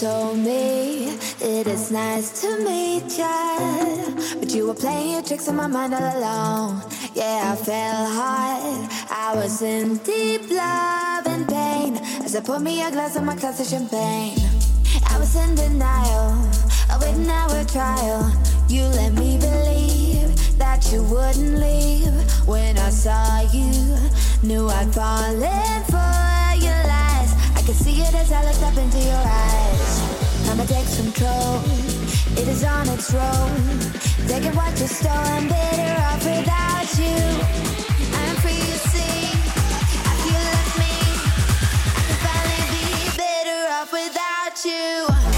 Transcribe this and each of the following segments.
You told me it is nice to meet ya, but you were playing your tricks on my mind all alone. Yeah, I fell hard. I was in deep love and pain as I poured me a glass of my glass of champagne. I was in denial, awaiting our trial. You let me believe that you wouldn't leave when I saw you. Knew I'd fallen for your lies. I could see it as I looked up into your eyes. Time takes control, it is on its road. Taking what you stole, I'm better off without you. I'm free, you see. After you left me, I can finally be better off without you.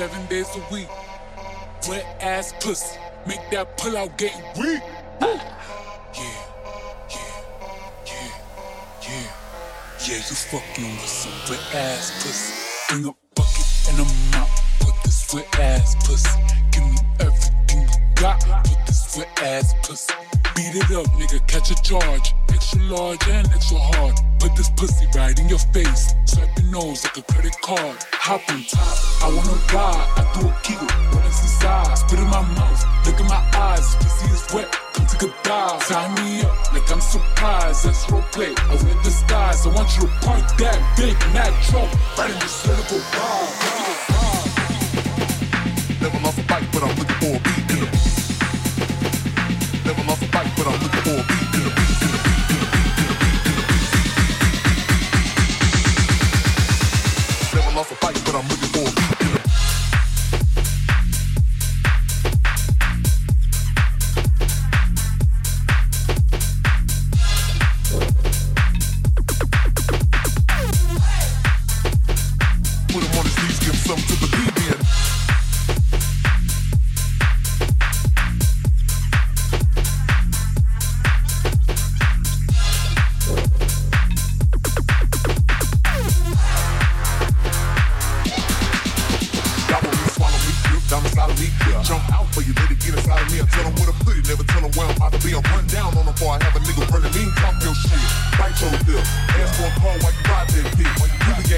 A week. Wet ass pussy, make that pull out get weak. Yeah, yeah, yeah, yeah. Yeah, you fucking with some wet ass pussy. Bring a bucket and a mop, put this wet ass pussy. Give me everything you got, put this wet ass pussy Beat it up, nigga, catch a charge. Extra large and extra hard. Put this pussy right in your face. Swipe your nose like a credit card. Hop on top, I wanna ride. I do a kegel, what is inside? Spit in my mouth, look in my eyes. Pussy is wet, come take a dive. Tie me up like I'm surprised. That's role play. I wear disguise. I want you to point that big Mac truck right in the cynical bar. Never lost a fight, but I'm looking for a beat but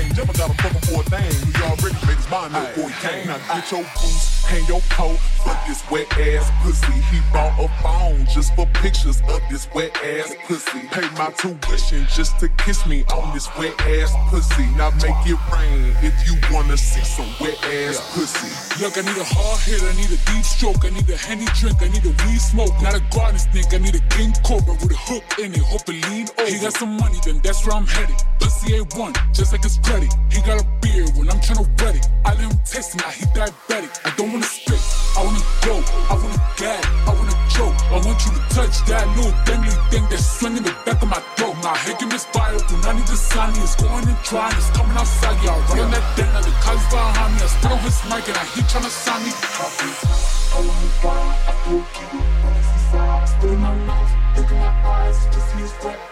Ain't never got a fucking for a thing. He already made his mind up before he came. Now get your boots, hang your coat. Fuck this wet ass pussy. He bought a phone just for pictures of this wet ass pussy. Pay my tuition just to kiss me on this wet ass pussy. Now make it rain if you wanna see some wet ass pussy. Look, I need a hard hit, I need a deep stroke, I need a henny drink, I need a weed smoke, not a garden snake, I need a king cobra with a hook in it, hope it lean over. He got some money, then that's where I'm headed. Pussy A1, just like his credit. He got a beard when I'm tryna wet it. I let him taste it, now he diabetic. I don't wanna spit, I wanna go, I wanna gag, I wanna choke. I want you to touch that little dangly thing that's swinging the back of my throat. My head can misfire, do not need to sign. It's going and trying, it's coming outside, y'all. Run on that thing, now the collies behind me. I spit on his mic and I he tryna sign me. I wanna ride, I do a kegel, when it's inside. Spit in my mouth, look in my eyes, just use wet. Into the dive, tie me up,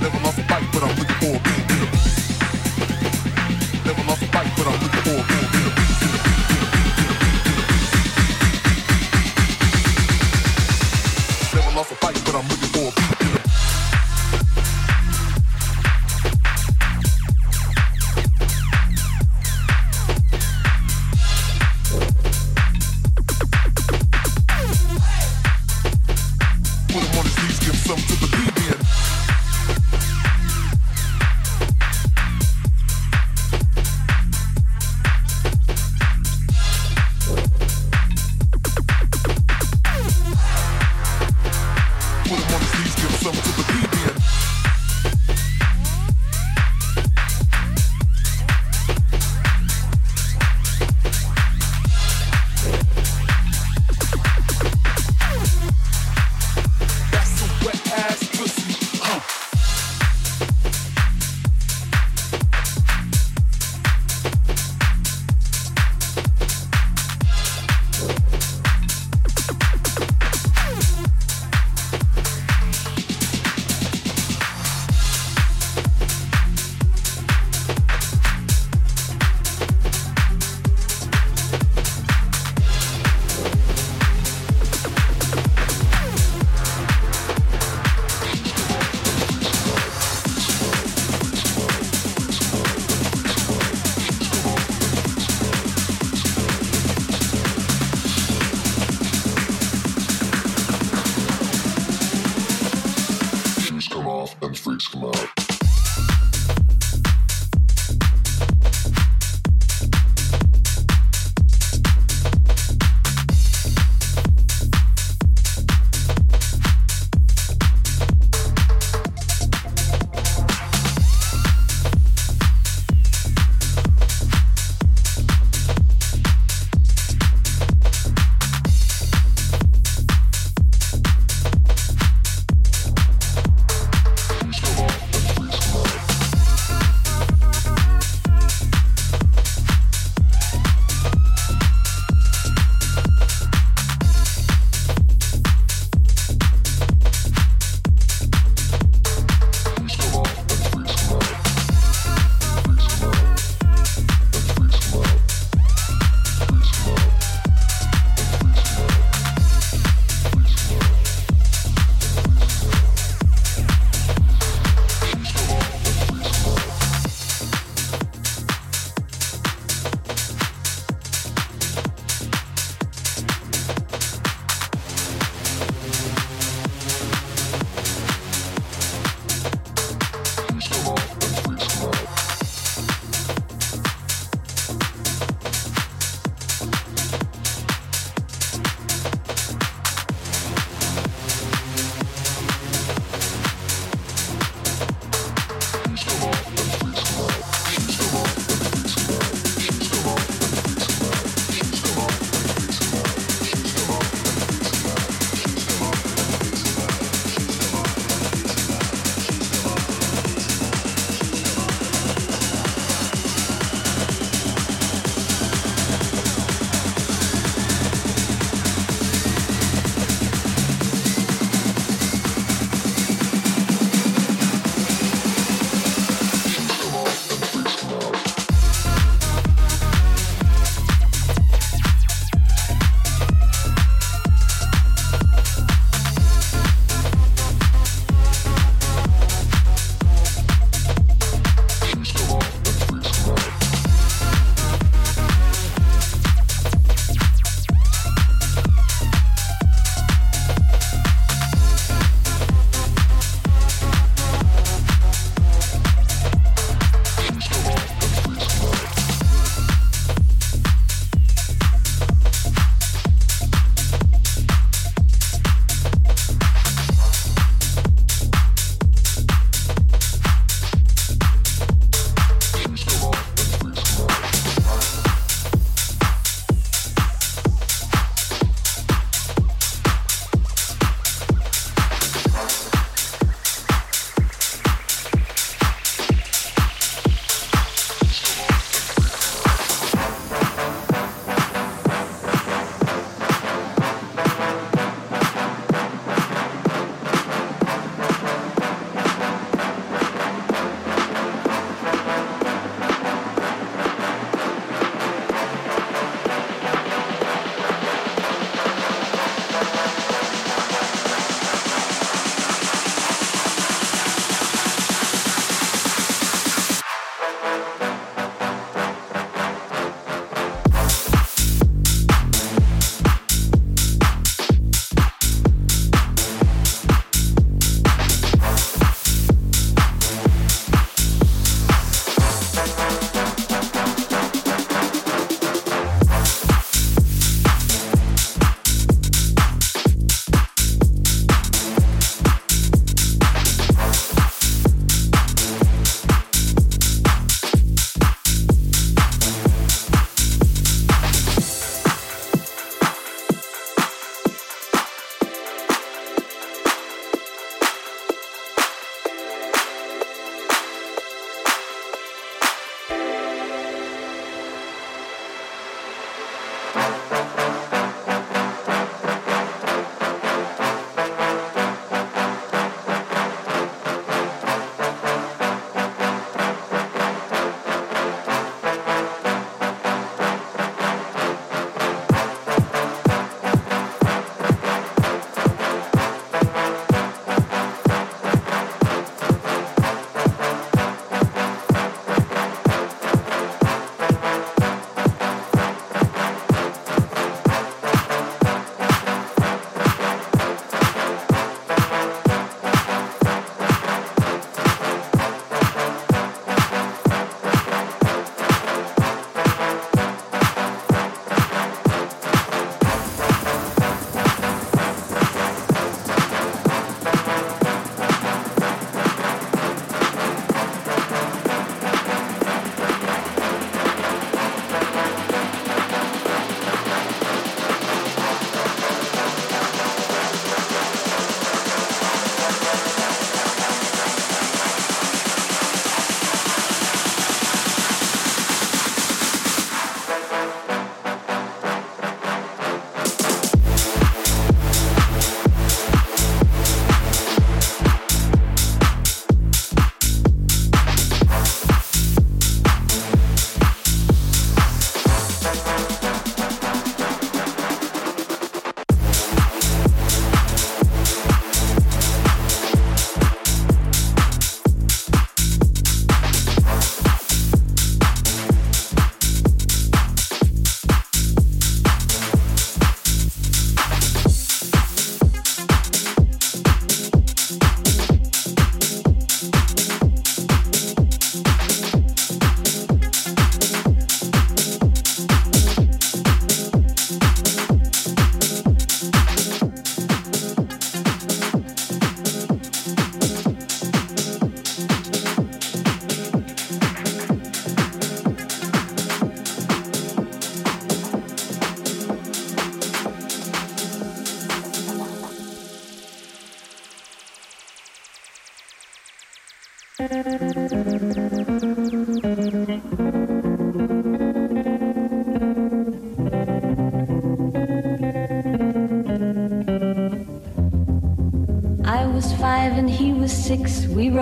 Never lost a fight, but I'm looking for a beat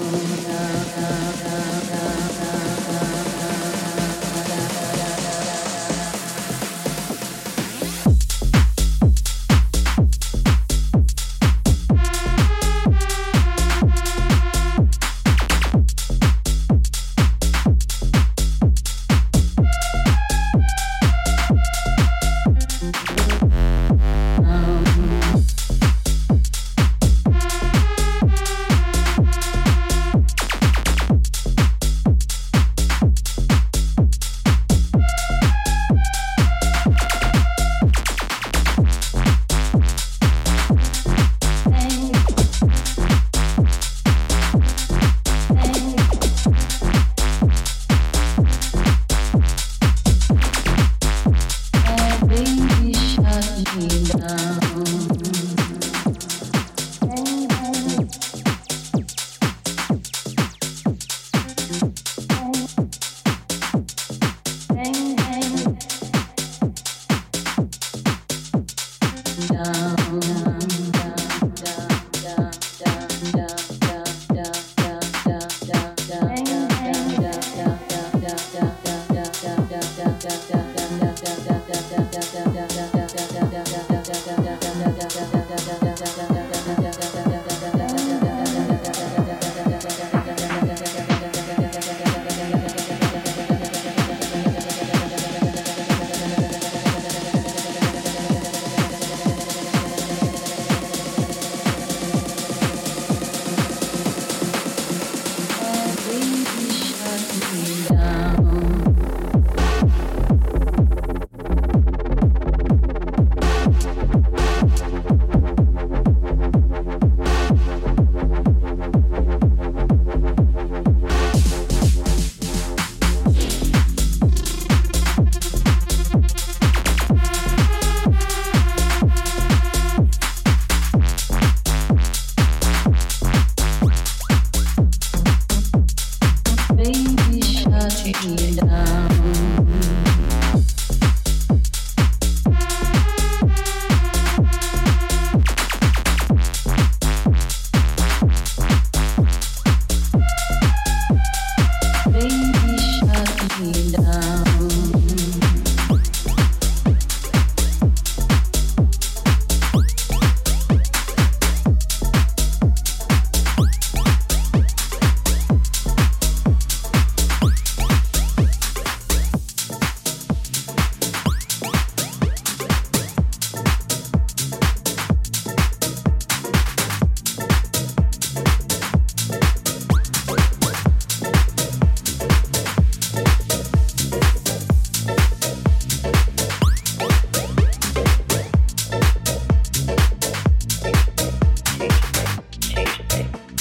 Thank you.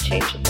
change.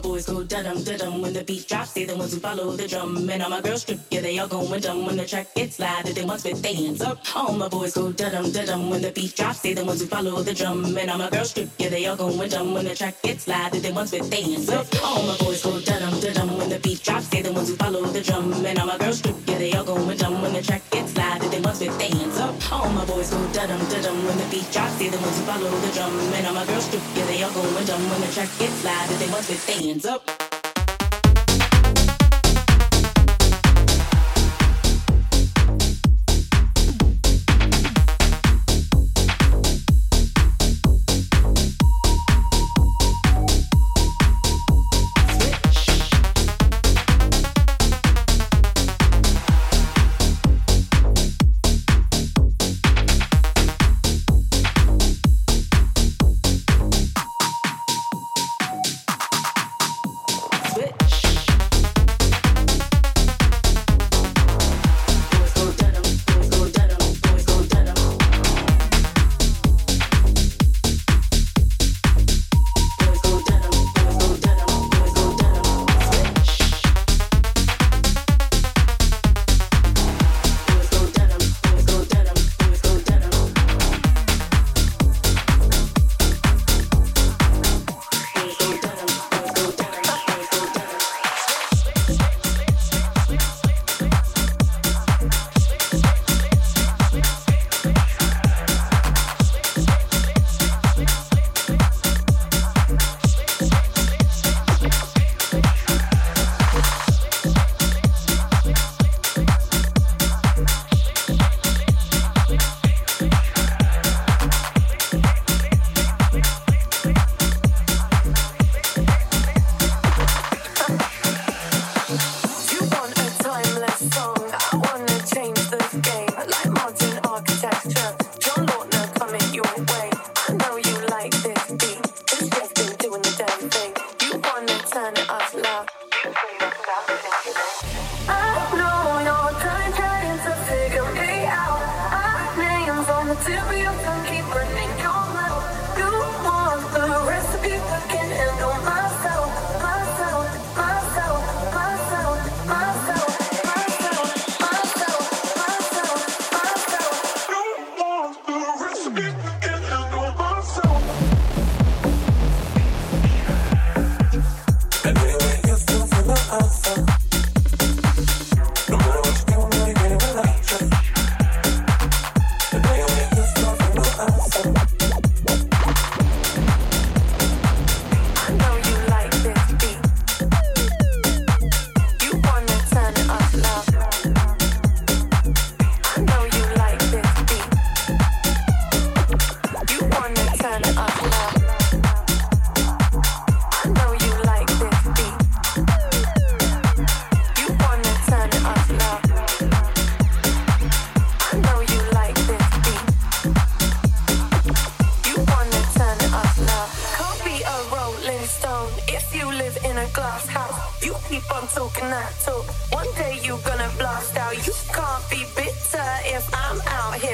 My boys go da-dum, da-dum when the beat drops. They the ones who follow the drum. And all my girls strip, yeah, they all going dumb when the track gets loud. They want with their hands up. All my boys go da-dum, da-dum when the beat drops. They the ones who follow the drum. And all my girls strip, yeah, they all going dumb when the track gets loud. They want with their hands up. All my boys go da-dum, da-dum when the beat drops. They the ones who follow the drum. And all my girls strip, yeah, they all going dumb when the track gets loud. They want with their hands up. All my boys go da-dum, da-dum when the beat drops. They the ones who follow the drum. And all my girls strip, yeah, they all going dumb when the track gets loud. They want with their hands up.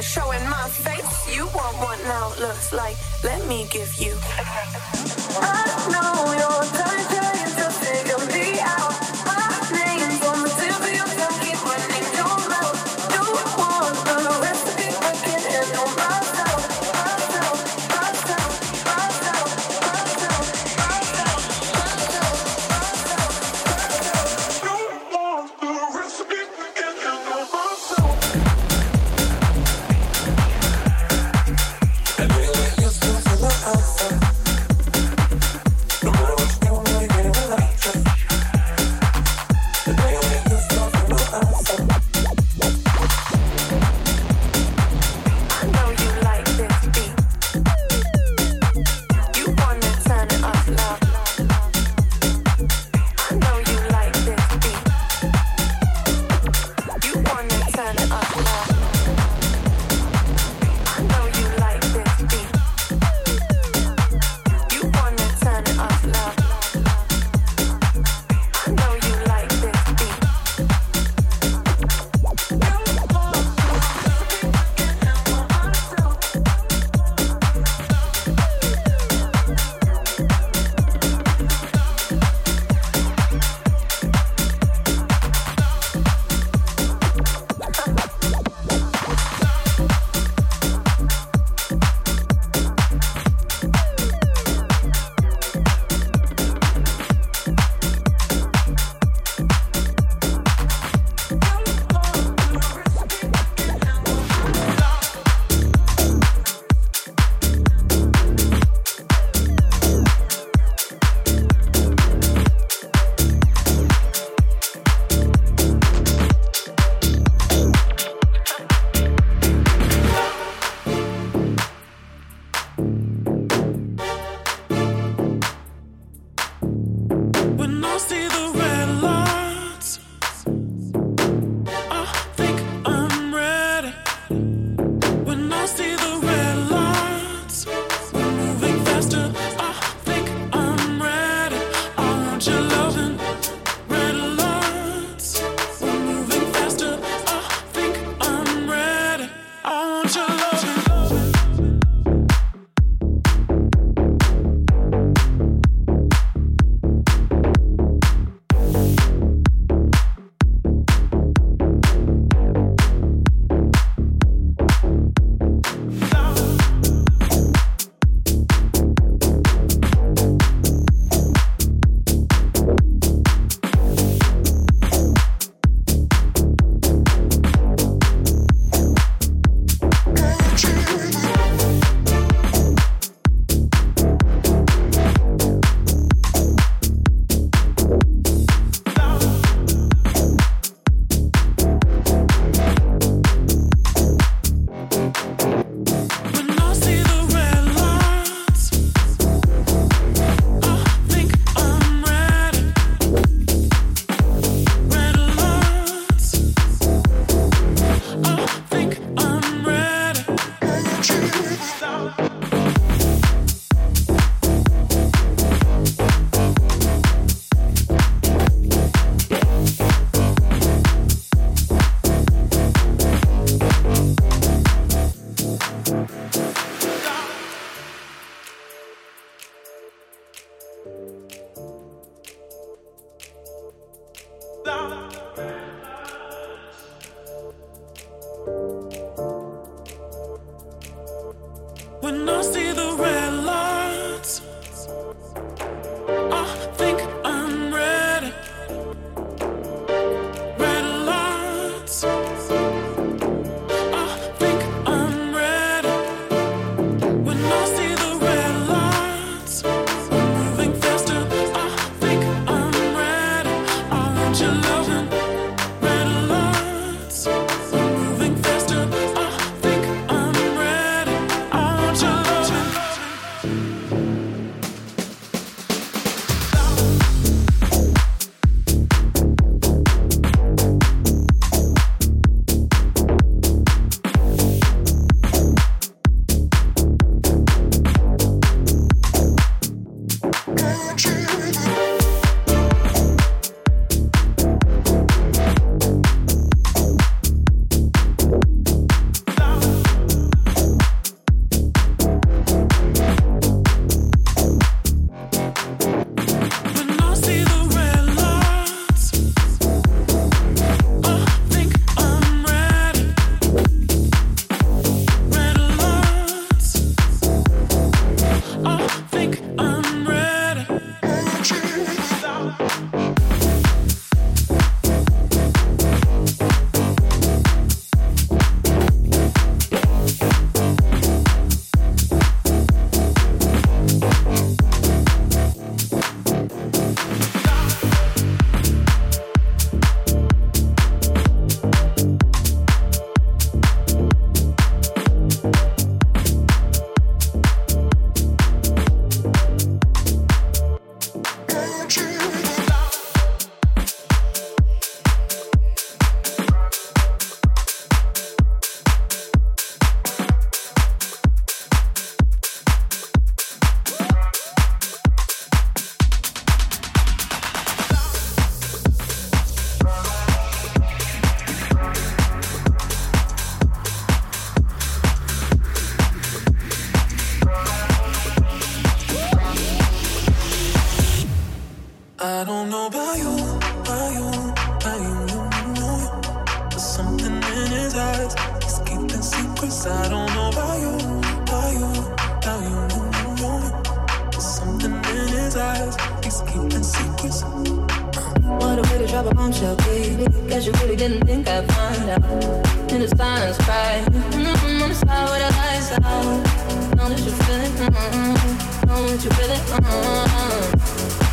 showing my face. You want what now looks like. Let me give you. Cause I don't know about you, about you, about you, you, you. There's something in his eyes, he's keeping secrets. What a way to drop a bombshell, baby. Guess you really didn't think I'd find out. In the silence, right? Mm-hmm, I'm side where the lights out. Know that you feel it, mm-hmm, mm-hmm. Know that you feel it, mm-hmm. mm-hmm.